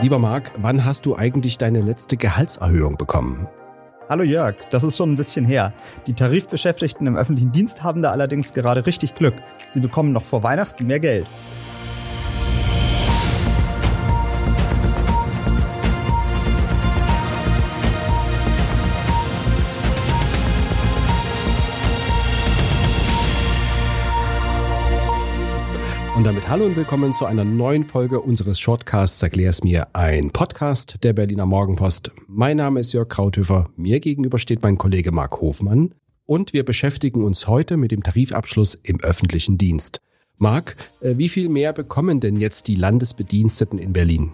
Lieber Marc, wann hast du eigentlich deine letzte Gehaltserhöhung bekommen? Hallo Jörg, das ist schon ein bisschen her. Die Tarifbeschäftigten im öffentlichen Dienst haben da allerdings gerade richtig Glück. Sie bekommen noch vor Weihnachten mehr Geld. Und damit hallo und willkommen zu einer neuen Folge unseres Shortcasts Erklär's mir, ein Podcast der Berliner Morgenpost. Mein Name ist Jörg Krauthöfer, mir gegenüber steht mein Kollege Marc Hofmann und wir beschäftigen uns heute mit dem Tarifabschluss im öffentlichen Dienst. Marc, äh, wie viel mehr bekommen denn jetzt die Landesbediensteten in Berlin?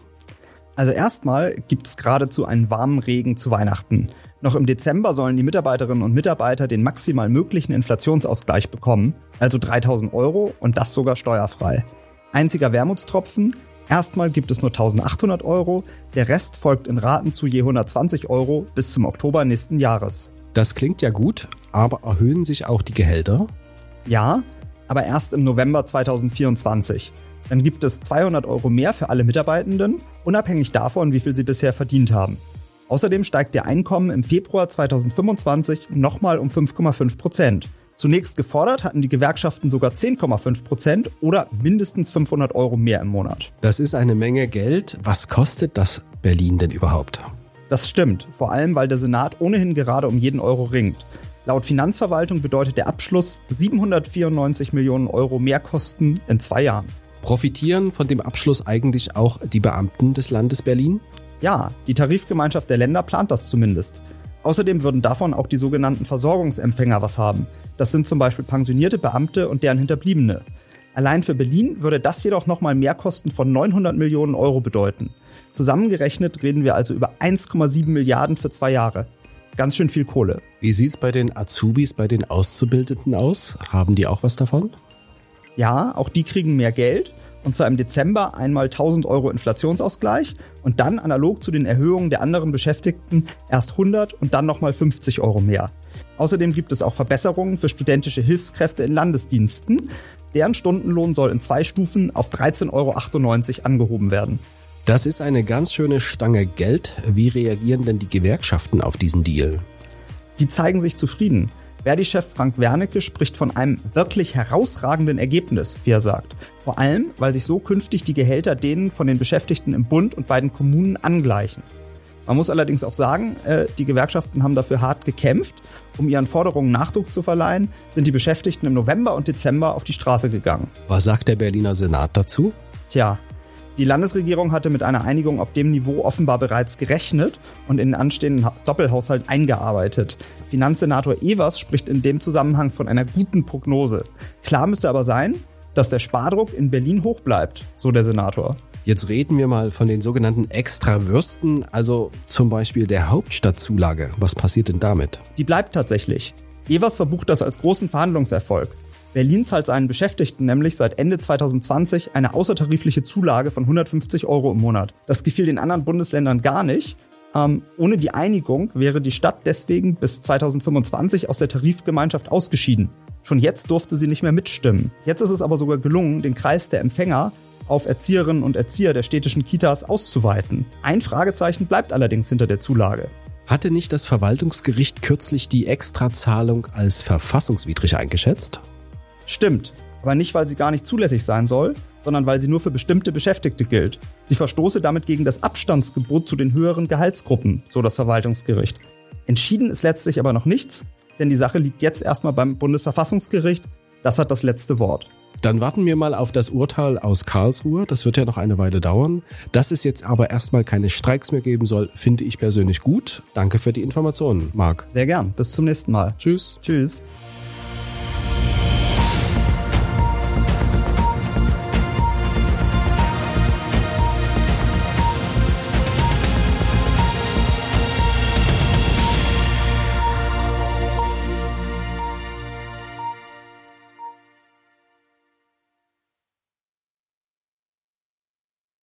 Also erstmal gibt es geradezu einen warmen Regen zu Weihnachten. Noch im Dezember sollen die Mitarbeiterinnen und Mitarbeiter den maximal möglichen Inflationsausgleich bekommen, also 3000 Euro und das sogar steuerfrei. Einziger Wermutstropfen, erstmal gibt es nur 1800 Euro, der Rest folgt in Raten zu je 120 Euro bis zum Oktober nächsten Jahres. Das klingt ja gut, aber erhöhen sich auch die Gehälter? Ja, aber erst im November 2024. Dann gibt es 200 Euro mehr für alle Mitarbeitenden, unabhängig davon, wie viel sie bisher verdient haben. Außerdem steigt der Einkommen im Februar 2025 nochmal um 5,5 Prozent. Zunächst gefordert hatten die Gewerkschaften sogar 10,5 Prozent oder mindestens 500 Euro mehr im Monat. Das ist eine Menge Geld. Was kostet das Berlin denn überhaupt? Das stimmt, vor allem weil der Senat ohnehin gerade um jeden Euro ringt. Laut Finanzverwaltung bedeutet der Abschluss 794 Millionen Euro Mehrkosten in zwei Jahren. Profitieren von dem Abschluss eigentlich auch die Beamten des Landes Berlin? Ja, die Tarifgemeinschaft der Länder plant das zumindest. Außerdem würden davon auch die sogenannten Versorgungsempfänger was haben. Das sind zum Beispiel pensionierte Beamte und deren Hinterbliebene. Allein für Berlin würde das jedoch nochmal Mehrkosten von 900 Millionen Euro bedeuten. Zusammengerechnet reden wir also über 1,7 Milliarden für zwei Jahre. Ganz schön viel Kohle. Wie sieht's bei den Azubis, bei den Auszubildenden aus? Haben die auch was davon? Ja, auch die kriegen mehr Geld und zwar im Dezember einmal 1000 Euro Inflationsausgleich und dann analog zu den Erhöhungen der anderen Beschäftigten erst 100 und dann nochmal 50 Euro mehr. Außerdem gibt es auch Verbesserungen für studentische Hilfskräfte in Landesdiensten. Deren Stundenlohn soll in zwei Stufen auf 13,98 Euro angehoben werden. Das ist eine ganz schöne Stange Geld. Wie reagieren denn die Gewerkschaften auf diesen Deal? Die zeigen sich zufrieden. Verdi-Chef Frank Wernicke spricht von einem wirklich herausragenden Ergebnis, wie er sagt. Vor allem, weil sich so künftig die Gehälter denen von den Beschäftigten im Bund und bei den Kommunen angleichen. Man muss allerdings auch sagen, äh, die Gewerkschaften haben dafür hart gekämpft. Um ihren Forderungen Nachdruck zu verleihen, sind die Beschäftigten im November und Dezember auf die Straße gegangen. Was sagt der Berliner Senat dazu? Tja, die Landesregierung hatte mit einer Einigung auf dem Niveau offenbar bereits gerechnet und in den anstehenden Doppelhaushalt eingearbeitet. Finanzsenator Evers spricht in dem Zusammenhang von einer guten Prognose. Klar müsste aber sein, dass der Spardruck in Berlin hoch bleibt, so der Senator. Jetzt reden wir mal von den sogenannten Extrawürsten, also zum Beispiel der Hauptstadtzulage. Was passiert denn damit? Die bleibt tatsächlich. Evers verbucht das als großen Verhandlungserfolg. Berlin zahlt seinen Beschäftigten nämlich seit Ende 2020 eine außertarifliche Zulage von 150 Euro im Monat. Das gefiel den anderen Bundesländern gar nicht. Ähm, ohne die Einigung wäre die Stadt deswegen bis 2025 aus der Tarifgemeinschaft ausgeschieden. Schon jetzt durfte sie nicht mehr mitstimmen. Jetzt ist es aber sogar gelungen, den Kreis der Empfänger auf Erzieherinnen und Erzieher der städtischen Kitas auszuweiten. Ein Fragezeichen bleibt allerdings hinter der Zulage. Hatte nicht das Verwaltungsgericht kürzlich die Extrazahlung als verfassungswidrig eingeschätzt? Stimmt, aber nicht, weil sie gar nicht zulässig sein soll, sondern weil sie nur für bestimmte Beschäftigte gilt. Sie verstoße damit gegen das Abstandsgebot zu den höheren Gehaltsgruppen, so das Verwaltungsgericht. Entschieden ist letztlich aber noch nichts, denn die Sache liegt jetzt erstmal beim Bundesverfassungsgericht. Das hat das letzte Wort. Dann warten wir mal auf das Urteil aus Karlsruhe. Das wird ja noch eine Weile dauern. Dass es jetzt aber erstmal keine Streiks mehr geben soll, finde ich persönlich gut. Danke für die Informationen, Marc. Sehr gern. Bis zum nächsten Mal. Tschüss. Tschüss.